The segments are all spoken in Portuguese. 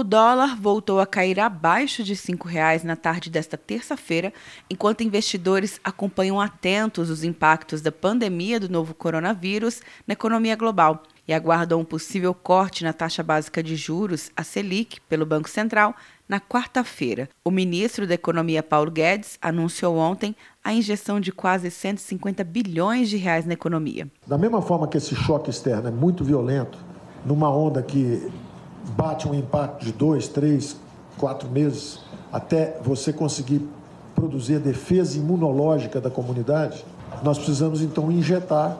O dólar voltou a cair abaixo de R$ 5,00 na tarde desta terça-feira, enquanto investidores acompanham atentos os impactos da pandemia do novo coronavírus na economia global e aguardam um possível corte na taxa básica de juros, a Selic, pelo Banco Central, na quarta-feira. O ministro da Economia, Paulo Guedes, anunciou ontem a injeção de quase 150 bilhões de reais na economia. Da mesma forma que esse choque externo é muito violento, numa onda que bate um impacto de dois, três, quatro meses até você conseguir produzir a defesa imunológica da comunidade, nós precisamos então injetar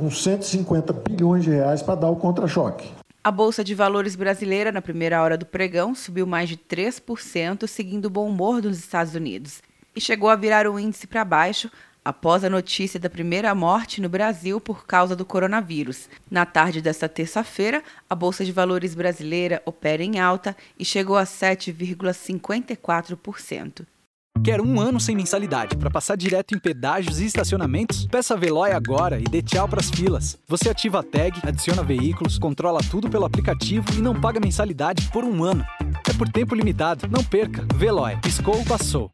uns 150 bilhões de reais para dar o contra-choque. A Bolsa de Valores brasileira, na primeira hora do pregão, subiu mais de 3%, seguindo o bom humor dos Estados Unidos, e chegou a virar o índice para baixo após a notícia da primeira morte no Brasil por causa do coronavírus. Na tarde desta terça-feira, a Bolsa de Valores brasileira opera em alta e chegou a 7,54%. Quer um ano sem mensalidade para passar direto em pedágios e estacionamentos? Peça a Veloy agora e dê tchau para as filas. Você ativa a tag, adiciona veículos, controla tudo pelo aplicativo e não paga mensalidade por um ano. É por tempo limitado. Não perca. Veloy. Piscou, passou.